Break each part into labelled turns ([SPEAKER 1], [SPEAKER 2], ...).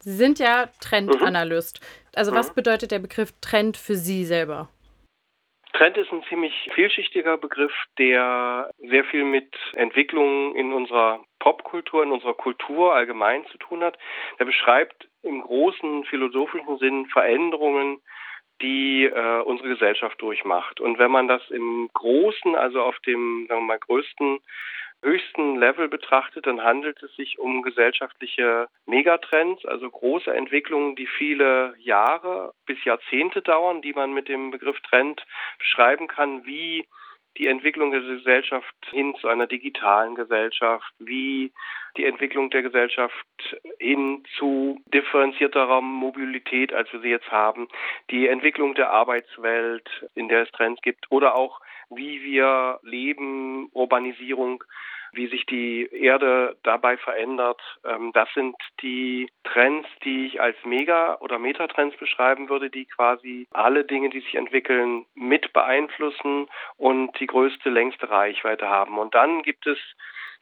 [SPEAKER 1] Sie sind ja Trendanalyst. Mhm. Also was mhm. bedeutet der Begriff Trend für Sie selber?
[SPEAKER 2] Trend ist ein ziemlich vielschichtiger Begriff, der sehr viel mit Entwicklungen in unserer Popkultur, in unserer Kultur allgemein zu tun hat. Er beschreibt im großen philosophischen Sinn Veränderungen, die äh, unsere Gesellschaft durchmacht. Und wenn man das im Großen, also auf dem sagen wir mal, größten höchsten Level betrachtet, dann handelt es sich um gesellschaftliche Megatrends, also große Entwicklungen, die viele Jahre bis Jahrzehnte dauern, die man mit dem Begriff Trend beschreiben kann, wie die Entwicklung der Gesellschaft hin zu einer digitalen Gesellschaft, wie die Entwicklung der Gesellschaft hin zu differenzierterer Mobilität, als wir sie jetzt haben, die Entwicklung der Arbeitswelt, in der es Trends gibt, oder auch wie wir leben, Urbanisierung, wie sich die Erde dabei verändert. Ähm, das sind die Trends, die ich als Mega- oder Metatrends beschreiben würde, die quasi alle Dinge, die sich entwickeln, mit beeinflussen und die größte, längste Reichweite haben. Und dann gibt es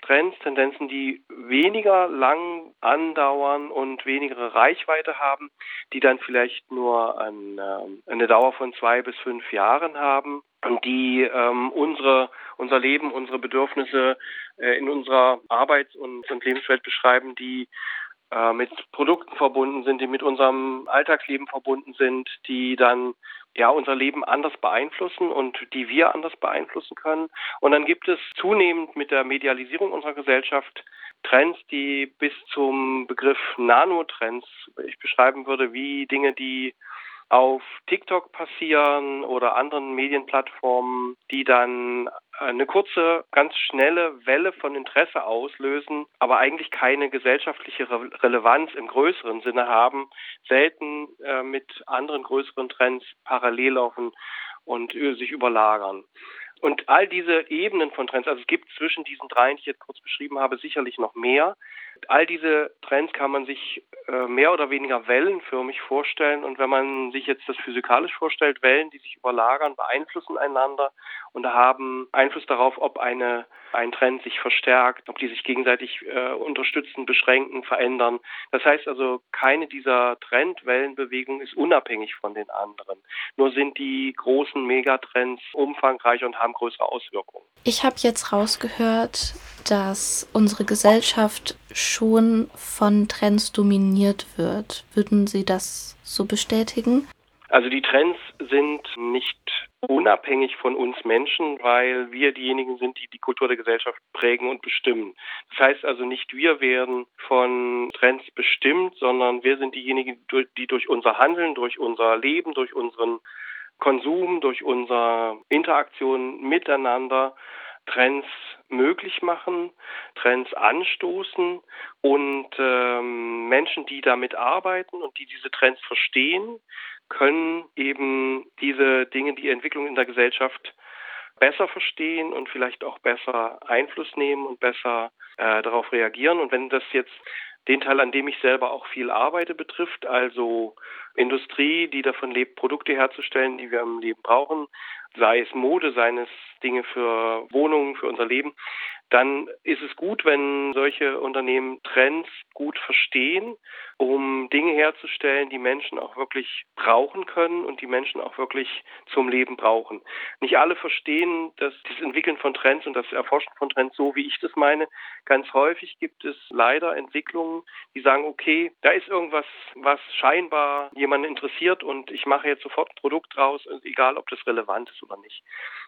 [SPEAKER 2] Trends, Tendenzen, die weniger lang andauern und weniger Reichweite haben, die dann vielleicht nur eine, ähm, eine Dauer von zwei bis fünf Jahren haben die ähm, unsere, unser Leben, unsere Bedürfnisse äh, in unserer Arbeits- und, und Lebenswelt beschreiben, die äh, mit Produkten verbunden sind, die mit unserem Alltagsleben verbunden sind, die dann ja unser Leben anders beeinflussen und die wir anders beeinflussen können. Und dann gibt es zunehmend mit der Medialisierung unserer Gesellschaft Trends, die bis zum Begriff Nanotrends ich beschreiben würde, wie Dinge, die auf TikTok passieren oder anderen Medienplattformen, die dann eine kurze, ganz schnelle Welle von Interesse auslösen, aber eigentlich keine gesellschaftliche Re Relevanz im größeren Sinne haben, selten äh, mit anderen größeren Trends parallel laufen und äh, sich überlagern. Und all diese Ebenen von Trends, also es gibt zwischen diesen dreien, die ich jetzt kurz beschrieben habe, sicherlich noch mehr. All diese Trends kann man sich äh, mehr oder weniger wellenförmig vorstellen. Und wenn man sich jetzt das physikalisch vorstellt, Wellen, die sich überlagern, beeinflussen einander und haben Einfluss darauf, ob eine, ein Trend sich verstärkt, ob die sich gegenseitig äh, unterstützen, beschränken, verändern. Das heißt also, keine dieser Trendwellenbewegungen ist unabhängig von den anderen. Nur sind die großen Megatrends umfangreich und haben größere Auswirkungen.
[SPEAKER 3] Ich habe jetzt rausgehört, dass unsere Gesellschaft schon von Trends dominiert wird. Würden Sie das so bestätigen?
[SPEAKER 2] Also die Trends sind nicht unabhängig von uns Menschen, weil wir diejenigen sind, die die Kultur der Gesellschaft prägen und bestimmen. Das heißt also nicht wir werden von Trends bestimmt, sondern wir sind diejenigen, die durch unser Handeln, durch unser Leben, durch unseren Konsum, durch unsere Interaktion miteinander Trends möglich machen, Trends anstoßen und ähm, Menschen, die damit arbeiten und die diese Trends verstehen, können eben diese Dinge, die Entwicklung in der Gesellschaft besser verstehen und vielleicht auch besser Einfluss nehmen und besser äh, darauf reagieren. Und wenn das jetzt den Teil, an dem ich selber auch viel arbeite, betrifft, also Industrie, die davon lebt, Produkte herzustellen, die wir im Leben brauchen, sei es Mode, seien es Dinge für Wohnungen, für unser Leben, dann ist es gut, wenn solche Unternehmen Trends gut verstehen, um Dinge herzustellen, die Menschen auch wirklich brauchen können und die Menschen auch wirklich zum Leben brauchen. Nicht alle verstehen das, das Entwickeln von Trends und das Erforschen von Trends so, wie ich das meine. Ganz häufig gibt es leider Entwicklungen, die sagen, okay, da ist irgendwas, was scheinbar jemanden interessiert und ich mache jetzt sofort ein Produkt draus, egal ob das relevant ist oder nicht.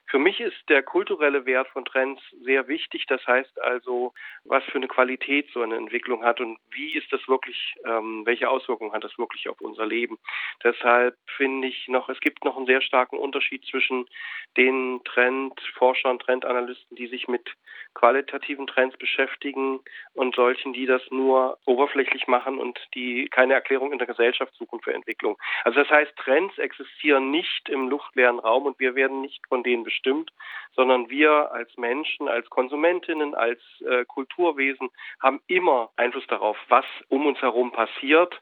[SPEAKER 2] Für mich ist der kulturelle Wert von Trends sehr wichtig. Das heißt also, was für eine Qualität so eine Entwicklung hat und wie ist das wirklich, ähm, welche Auswirkungen hat das wirklich auf unser Leben. Deshalb finde ich noch, es gibt noch einen sehr starken Unterschied zwischen den Trendforschern, Trendanalysten, die sich mit qualitativen Trends beschäftigen und solchen, die das nur oberflächlich machen und die keine Erklärung in der Gesellschaft suchen für Entwicklung. Also das heißt, Trends existieren nicht im luftleeren Raum und wir werden nicht von denen bestimmt, sondern wir als Menschen, als Konsumentinnen, als äh, Kulturwesen haben immer Einfluss darauf, was um uns herum passiert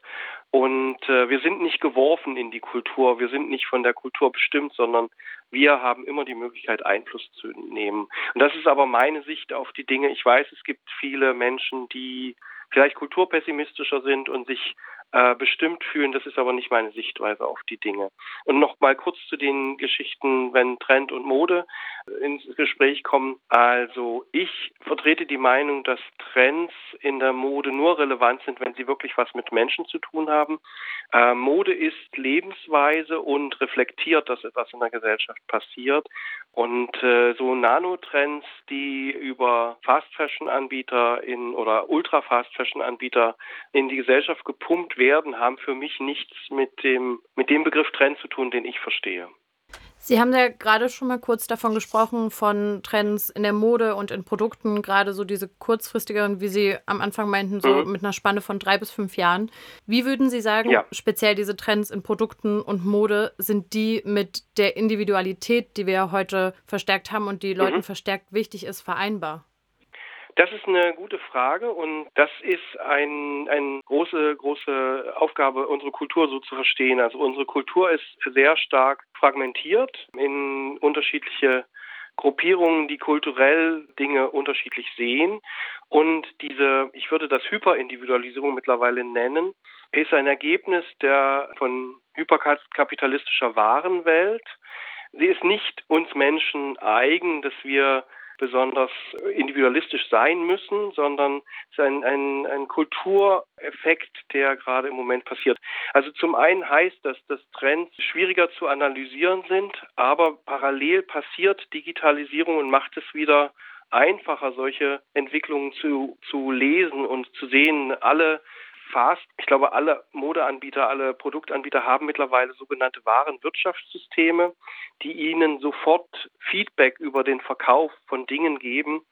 [SPEAKER 2] und äh, wir sind nicht geworfen in die Kultur, wir sind nicht von der Kultur bestimmt, sondern wir haben immer die Möglichkeit, Einfluss zu nehmen. Und das ist aber meine Sicht auf die Dinge. Ich weiß, es gibt viele Menschen, die vielleicht kulturpessimistischer sind und sich äh, bestimmt fühlen. Das ist aber nicht meine Sichtweise auf die Dinge. Und noch mal kurz zu den Geschichten, wenn Trend und Mode ins Gespräch kommen. Also ich vertrete die Meinung, dass Trends in der Mode nur relevant sind, wenn sie wirklich was mit Menschen zu tun haben. Äh, Mode ist Lebensweise und reflektiert, dass etwas in der Gesellschaft passiert. Und äh, so Nanotrends, die über Fast Fashion Anbieter in oder Ultra Fast Fashion Anbieter in die Gesellschaft gepumpt werden, haben für mich nichts mit dem mit dem Begriff Trend zu tun, den ich verstehe.
[SPEAKER 1] Sie haben ja gerade schon mal kurz davon gesprochen, von Trends in der Mode und in Produkten, gerade so diese kurzfristigeren, wie Sie am Anfang meinten, so mhm. mit einer Spanne von drei bis fünf Jahren. Wie würden Sie sagen, ja. speziell diese Trends in Produkten und Mode, sind die mit der Individualität, die wir ja heute verstärkt haben und die Leuten mhm. verstärkt wichtig ist, vereinbar?
[SPEAKER 2] Das ist eine gute Frage und das ist ein, eine große, große Aufgabe, unsere Kultur so zu verstehen. Also unsere Kultur ist sehr stark fragmentiert in unterschiedliche Gruppierungen, die kulturell Dinge unterschiedlich sehen. Und diese, ich würde das Hyperindividualisierung mittlerweile nennen, ist ein Ergebnis der von hyperkapitalistischer Warenwelt. Sie ist nicht uns Menschen eigen, dass wir besonders individualistisch sein müssen, sondern es ist ein, ein, ein Kultureffekt, der gerade im Moment passiert. Also zum einen heißt das, dass Trends schwieriger zu analysieren sind, aber parallel passiert Digitalisierung und macht es wieder einfacher, solche Entwicklungen zu, zu lesen und zu sehen. Alle Fast, ich glaube, alle Modeanbieter, alle Produktanbieter haben mittlerweile sogenannte Warenwirtschaftssysteme, die ihnen sofort Feedback über den Verkauf von Dingen geben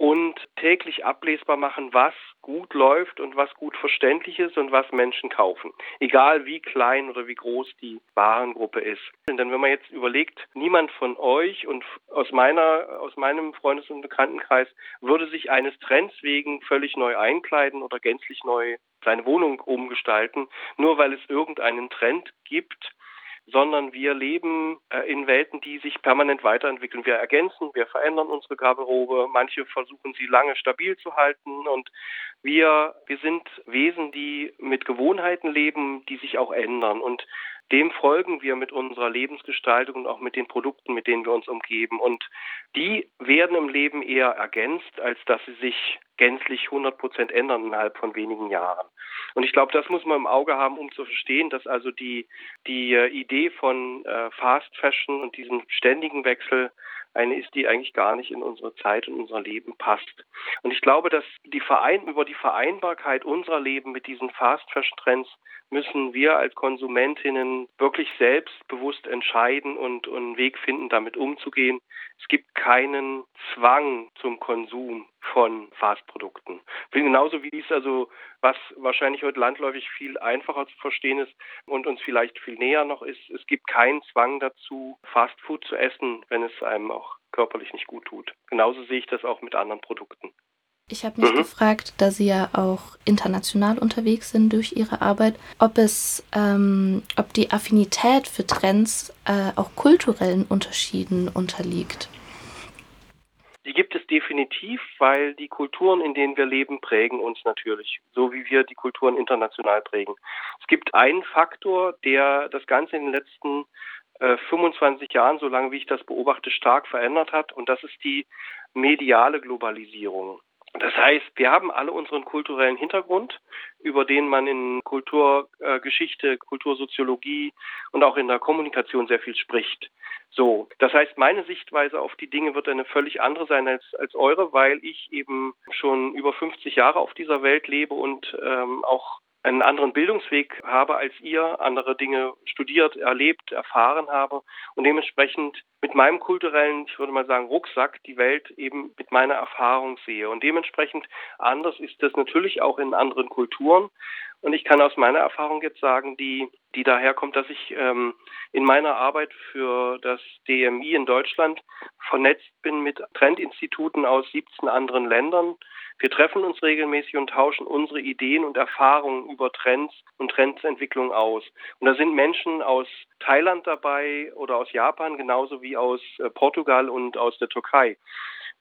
[SPEAKER 2] und täglich ablesbar machen, was gut läuft und was gut verständlich ist und was Menschen kaufen. Egal wie klein oder wie groß die Warengruppe ist. Denn wenn man jetzt überlegt, niemand von euch und aus meiner, aus meinem Freundes- und Bekanntenkreis würde sich eines Trends wegen völlig neu einkleiden oder gänzlich neu seine Wohnung umgestalten, nur weil es irgendeinen Trend gibt, sondern wir leben äh, in Welten, die sich permanent weiterentwickeln. Wir ergänzen, wir verändern unsere Garderobe, manche versuchen sie lange stabil zu halten und wir, wir sind Wesen, die mit Gewohnheiten leben, die sich auch ändern und dem folgen wir mit unserer Lebensgestaltung und auch mit den Produkten, mit denen wir uns umgeben. Und die werden im Leben eher ergänzt, als dass sie sich gänzlich 100 Prozent ändern innerhalb von wenigen Jahren. Und ich glaube, das muss man im Auge haben, um zu verstehen, dass also die, die äh, Idee von äh, Fast Fashion und diesem ständigen Wechsel eine ist, die eigentlich gar nicht in unsere Zeit und unser Leben passt. Und ich glaube, dass die Verein über die Vereinbarkeit unserer Leben mit diesen Fast Fashion Trends müssen wir als Konsumentinnen wirklich selbstbewusst entscheiden und, und einen Weg finden, damit umzugehen. Es gibt keinen Zwang zum Konsum von Fastprodukten. Genauso wie es also, was wahrscheinlich heute landläufig viel einfacher zu verstehen ist und uns vielleicht viel näher noch ist, es gibt keinen Zwang dazu, Fastfood zu essen, wenn es einem auch körperlich nicht gut tut. Genauso sehe ich das auch mit anderen Produkten.
[SPEAKER 3] Ich habe mich mhm. gefragt, da Sie ja auch international unterwegs sind durch Ihre Arbeit, ob es, ähm, ob die Affinität für Trends äh, auch kulturellen Unterschieden unterliegt.
[SPEAKER 2] Die gibt es definitiv, weil die Kulturen, in denen wir leben, prägen uns natürlich, so wie wir die Kulturen international prägen. Es gibt einen Faktor, der das Ganze in den letzten äh, 25 Jahren, so lange wie ich das beobachte, stark verändert hat, und das ist die mediale Globalisierung. Das heißt, wir haben alle unseren kulturellen Hintergrund, über den man in Kulturgeschichte, Kultursoziologie und auch in der Kommunikation sehr viel spricht. So, das heißt, meine Sichtweise auf die Dinge wird eine völlig andere sein als, als eure, weil ich eben schon über 50 Jahre auf dieser Welt lebe und ähm, auch einen anderen Bildungsweg habe als ihr, andere Dinge studiert, erlebt, erfahren habe und dementsprechend mit meinem kulturellen, ich würde mal sagen, Rucksack die Welt eben mit meiner Erfahrung sehe. Und dementsprechend anders ist das natürlich auch in anderen Kulturen. Und ich kann aus meiner Erfahrung jetzt sagen, die, die daherkommt, dass ich ähm, in meiner Arbeit für das DMI in Deutschland vernetzt bin mit Trendinstituten aus 17 anderen Ländern. Wir treffen uns regelmäßig und tauschen unsere Ideen und Erfahrungen über Trends und Trendsentwicklung aus. Und da sind Menschen aus Thailand dabei oder aus Japan, genauso wie aus äh, Portugal und aus der Türkei.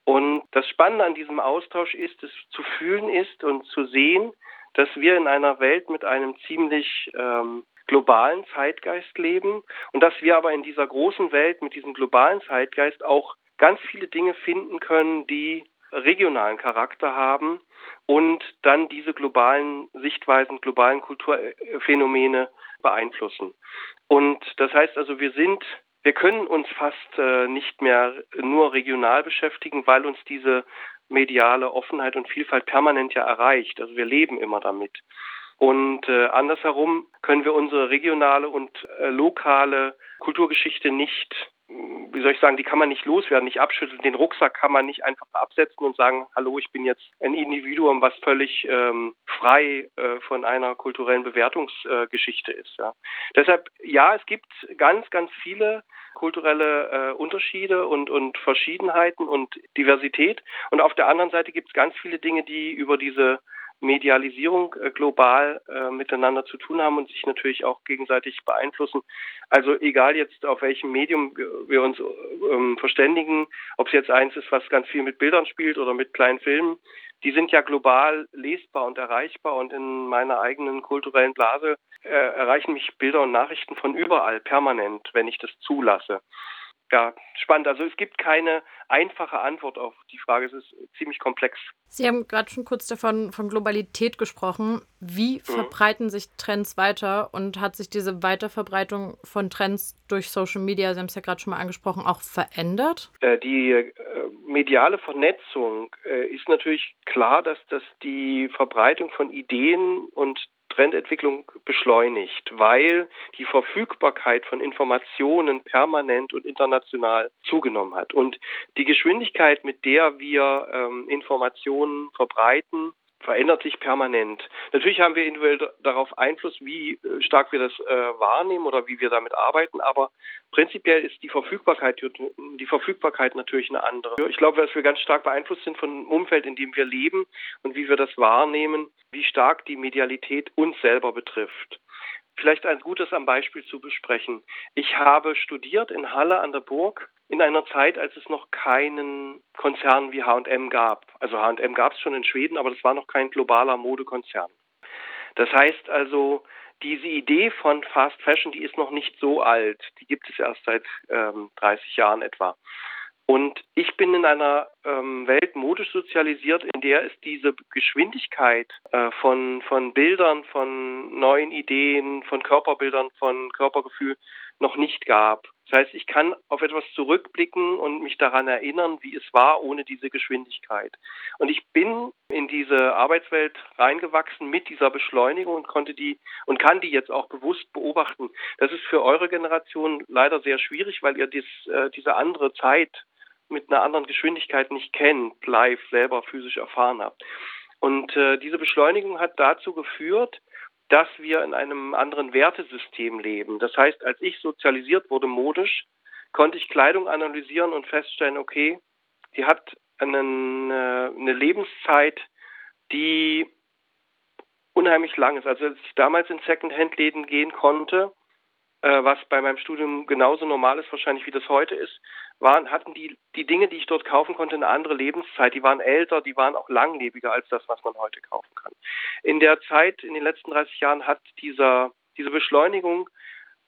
[SPEAKER 2] Und das Spannende an diesem Austausch ist, es zu fühlen ist und zu sehen, dass wir in einer Welt mit einem ziemlich ähm, globalen Zeitgeist leben und dass wir aber in dieser großen Welt mit diesem globalen Zeitgeist auch ganz viele Dinge finden können, die regionalen Charakter haben und dann diese globalen Sichtweisen, globalen Kulturphänomene beeinflussen. Und das heißt also, wir sind, wir können uns fast äh, nicht mehr nur regional beschäftigen, weil uns diese mediale Offenheit und Vielfalt permanent ja erreicht. Also wir leben immer damit. Und äh, andersherum können wir unsere regionale und äh, lokale Kulturgeschichte nicht wie soll ich sagen, die kann man nicht loswerden, nicht abschütteln. Den Rucksack kann man nicht einfach absetzen und sagen, hallo, ich bin jetzt ein Individuum, was völlig ähm, frei äh, von einer kulturellen Bewertungsgeschichte äh, ist. Ja. Deshalb, ja, es gibt ganz, ganz viele kulturelle äh, Unterschiede und, und Verschiedenheiten und Diversität. Und auf der anderen Seite gibt es ganz viele Dinge, die über diese Medialisierung äh, global äh, miteinander zu tun haben und sich natürlich auch gegenseitig beeinflussen. Also egal jetzt auf welchem Medium wir uns ähm, verständigen, ob es jetzt eins ist, was ganz viel mit Bildern spielt oder mit kleinen Filmen, die sind ja global lesbar und erreichbar und in meiner eigenen kulturellen Blase äh, erreichen mich Bilder und Nachrichten von überall permanent, wenn ich das zulasse ja, spannend. Also es gibt keine einfache Antwort auf die Frage. Es ist ziemlich komplex.
[SPEAKER 1] Sie haben gerade schon kurz davon von Globalität gesprochen. Wie mhm. verbreiten sich Trends weiter und hat sich diese Weiterverbreitung von Trends durch Social Media, Sie haben es ja gerade schon mal angesprochen, auch verändert?
[SPEAKER 2] Äh, die äh, mediale Vernetzung äh, ist natürlich klar, dass das die Verbreitung von Ideen und Trendentwicklung beschleunigt, weil die Verfügbarkeit von Informationen permanent und international zugenommen hat. Und die Geschwindigkeit, mit der wir ähm, Informationen verbreiten, verändert sich permanent. Natürlich haben wir individuell darauf Einfluss, wie äh, stark wir das äh, wahrnehmen oder wie wir damit arbeiten, aber prinzipiell ist die Verfügbarkeit, die Verfügbarkeit natürlich eine andere. Ich glaube, dass wir ganz stark beeinflusst sind von dem Umfeld, in dem wir leben und wie wir das wahrnehmen, wie stark die Medialität uns selber betrifft. Vielleicht ein gutes am Beispiel zu besprechen. Ich habe studiert in Halle an der Burg in einer Zeit, als es noch keinen Konzern wie H&M gab. Also H&M gab es schon in Schweden, aber das war noch kein globaler Modekonzern. Das heißt also, diese Idee von Fast Fashion, die ist noch nicht so alt. Die gibt es erst seit ähm, 30 Jahren etwa. Und ich bin in einer ähm, Welt modisch sozialisiert, in der es diese Geschwindigkeit äh, von, von Bildern, von neuen Ideen, von Körperbildern, von Körpergefühl noch nicht gab. Das heißt, ich kann auf etwas zurückblicken und mich daran erinnern, wie es war ohne diese Geschwindigkeit. Und ich bin in diese Arbeitswelt reingewachsen mit dieser Beschleunigung und konnte die und kann die jetzt auch bewusst beobachten. Das ist für eure Generation leider sehr schwierig, weil ihr dies, äh, diese andere Zeit mit einer anderen Geschwindigkeit nicht kennt, live selber physisch erfahren habt. Und äh, diese Beschleunigung hat dazu geführt, dass wir in einem anderen Wertesystem leben. Das heißt, als ich sozialisiert wurde modisch, konnte ich Kleidung analysieren und feststellen, okay, die hat einen, äh, eine Lebenszeit, die unheimlich lang ist. Also als ich damals in Secondhand-Läden gehen konnte, äh, was bei meinem Studium genauso normal ist wahrscheinlich wie das heute ist, waren, hatten die, die Dinge, die ich dort kaufen konnte, eine andere Lebenszeit. Die waren älter, die waren auch langlebiger als das, was man heute kaufen kann. In der Zeit, in den letzten 30 Jahren, hat dieser, diese Beschleunigung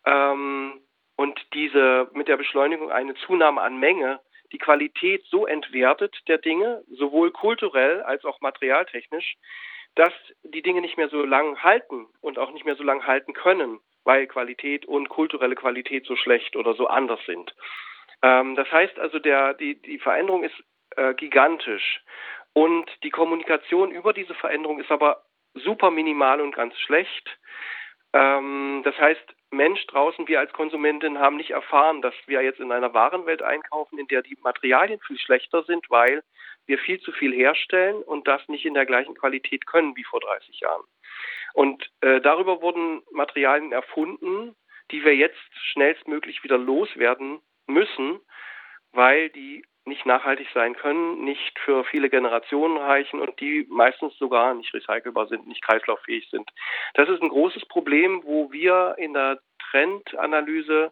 [SPEAKER 2] ähm, und diese mit der Beschleunigung eine Zunahme an Menge die Qualität so entwertet der Dinge, sowohl kulturell als auch materialtechnisch, dass die Dinge nicht mehr so lang halten und auch nicht mehr so lang halten können, weil Qualität und kulturelle Qualität so schlecht oder so anders sind. Ähm, das heißt also, der, die, die Veränderung ist äh, gigantisch. Und die Kommunikation über diese Veränderung ist aber super minimal und ganz schlecht. Ähm, das heißt, Mensch draußen, wir als Konsumentin haben nicht erfahren, dass wir jetzt in einer Warenwelt einkaufen, in der die Materialien viel schlechter sind, weil wir viel zu viel herstellen und das nicht in der gleichen Qualität können wie vor 30 Jahren. Und äh, darüber wurden Materialien erfunden, die wir jetzt schnellstmöglich wieder loswerden müssen, weil die nicht nachhaltig sein können, nicht für viele Generationen reichen und die meistens sogar nicht recycelbar sind, nicht kreislauffähig sind. Das ist ein großes Problem, wo wir in der Trendanalyse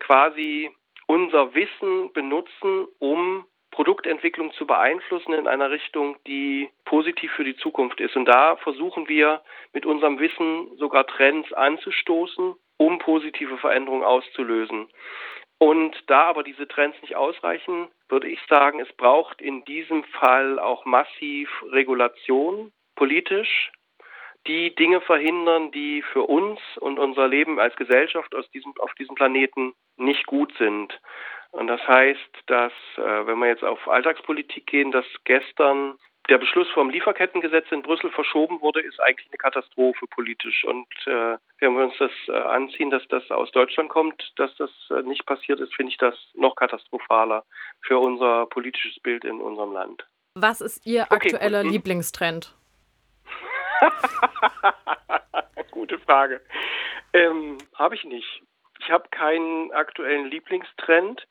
[SPEAKER 2] quasi unser Wissen benutzen, um Produktentwicklung zu beeinflussen in einer Richtung, die positiv für die Zukunft ist. Und da versuchen wir mit unserem Wissen sogar Trends anzustoßen, um positive Veränderungen auszulösen. Und da aber diese Trends nicht ausreichen, würde ich sagen, es braucht in diesem Fall auch massiv Regulation politisch, die Dinge verhindern, die für uns und unser Leben als Gesellschaft aus diesem, auf diesem Planeten nicht gut sind. Und das heißt, dass, äh, wenn wir jetzt auf Alltagspolitik gehen, dass gestern der Beschluss vom Lieferkettengesetz in Brüssel verschoben wurde, ist eigentlich eine Katastrophe politisch. Und äh, wenn wir uns das äh, anziehen, dass das aus Deutschland kommt, dass das äh, nicht passiert ist, finde ich das noch katastrophaler für unser politisches Bild in unserem Land.
[SPEAKER 1] Was ist Ihr aktueller okay. Lieblingstrend?
[SPEAKER 2] Gute Frage. Ähm, habe ich nicht. Ich habe keinen aktuellen Lieblingstrend,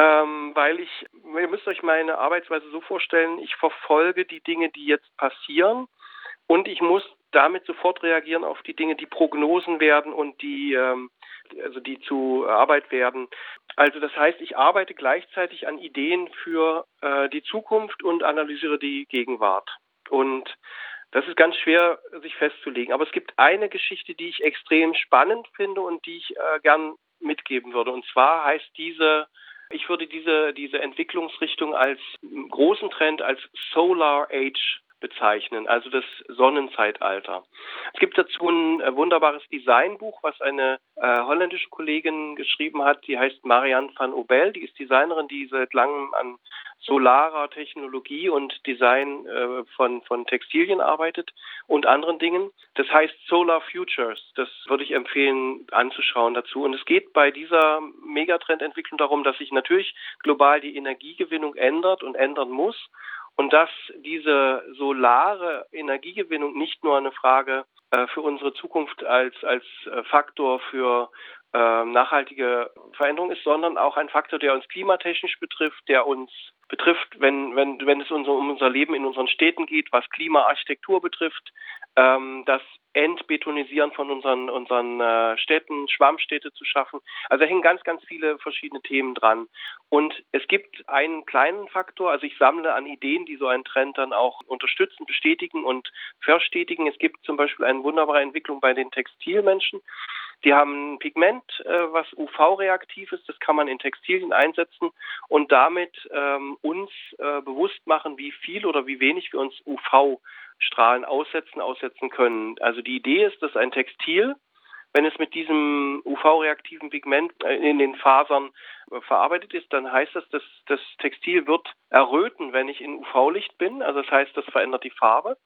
[SPEAKER 2] ähm, weil ich, ihr müsst euch meine Arbeitsweise so vorstellen, ich verfolge die Dinge, die jetzt passieren und ich muss damit sofort reagieren auf die Dinge, die Prognosen werden und die, ähm, also die zu Arbeit werden. Also das heißt, ich arbeite gleichzeitig an Ideen für äh, die Zukunft und analysiere die Gegenwart. Und das ist ganz schwer, sich festzulegen. Aber es gibt eine Geschichte, die ich extrem spannend finde und die ich äh, gern mitgeben würde. Und zwar heißt diese, ich würde diese, diese Entwicklungsrichtung als großen Trend als Solar Age bezeichnen, also das Sonnenzeitalter. Es gibt dazu ein äh, wunderbares Designbuch, was eine äh, holländische Kollegin geschrieben hat, die heißt Marianne van Obel, die ist Designerin, die seit langem an solarer Technologie und Design äh, von, von Textilien arbeitet und anderen Dingen. Das heißt Solar Futures. Das würde ich empfehlen anzuschauen dazu. Und es geht bei dieser Megatrendentwicklung darum, dass sich natürlich global die Energiegewinnung ändert und ändern muss und dass diese solare Energiegewinnung nicht nur eine Frage äh, für unsere Zukunft als, als äh, Faktor für äh, nachhaltige Veränderung ist, sondern auch ein Faktor, der uns klimatechnisch betrifft, der uns betrifft, wenn, wenn, wenn es um unser Leben in unseren Städten geht, was Klimaarchitektur betrifft, ähm, das Entbetonisieren von unseren, unseren äh, Städten, Schwammstädte zu schaffen. Also da hängen ganz, ganz viele verschiedene Themen dran. Und es gibt einen kleinen Faktor, also ich sammle an Ideen, die so einen Trend dann auch unterstützen, bestätigen und verstetigen. Es gibt zum Beispiel eine wunderbare Entwicklung bei den Textilmenschen. Die haben ein Pigment, äh, was UV-reaktiv ist, das kann man in Textilien einsetzen und damit ähm, uns äh, bewusst machen, wie viel oder wie wenig wir uns UV-Strahlen aussetzen, aussetzen können. Also die Idee ist, dass ein Textil, wenn es mit diesem UV-reaktiven Pigment äh, in den Fasern äh, verarbeitet ist, dann heißt das, dass das Textil wird erröten, wenn ich in UV-Licht bin. Also das heißt, das verändert die Farbe.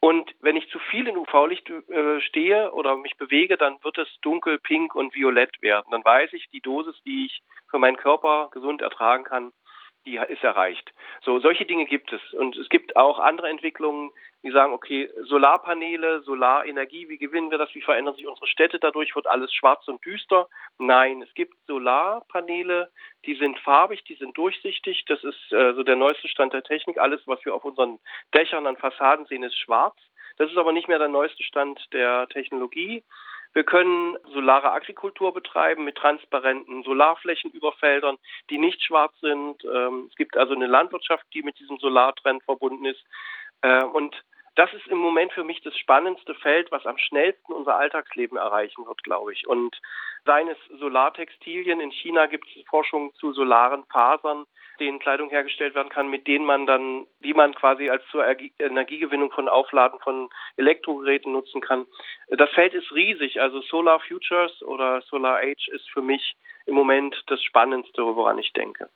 [SPEAKER 2] Und wenn ich zu viel in UV-Licht äh, stehe oder mich bewege, dann wird es dunkel, pink und violett werden. Dann weiß ich, die Dosis, die ich für meinen Körper gesund ertragen kann, die ist erreicht. So, solche Dinge gibt es. Und es gibt auch andere Entwicklungen, die sagen, okay, Solarpaneele, Solarenergie, wie gewinnen wir das? Wie verändern sich unsere Städte? Dadurch wird alles schwarz und düster. Nein, es gibt Solarpaneele, die sind farbig, die sind durchsichtig. Das ist äh, so der neueste Stand der Technik. Alles, was wir auf unseren Dächern an Fassaden sehen, ist schwarz. Das ist aber nicht mehr der neueste Stand der Technologie. Wir können solare Agrikultur betreiben mit transparenten Solarflächen über Feldern, die nicht schwarz sind. Ähm, es gibt also eine Landwirtschaft, die mit diesem Solartrend verbunden ist. Äh, und das ist im Moment für mich das spannendste Feld, was am schnellsten unser Alltagsleben erreichen wird, glaube ich. Und seien es Solartextilien, in China gibt es Forschung zu solaren Fasern, denen Kleidung hergestellt werden kann, mit denen man dann, die man quasi als zur Energiegewinnung von Aufladen von Elektrogeräten nutzen kann. Das Feld ist riesig. Also Solar Futures oder Solar Age ist für mich im Moment das Spannendste, woran ich denke.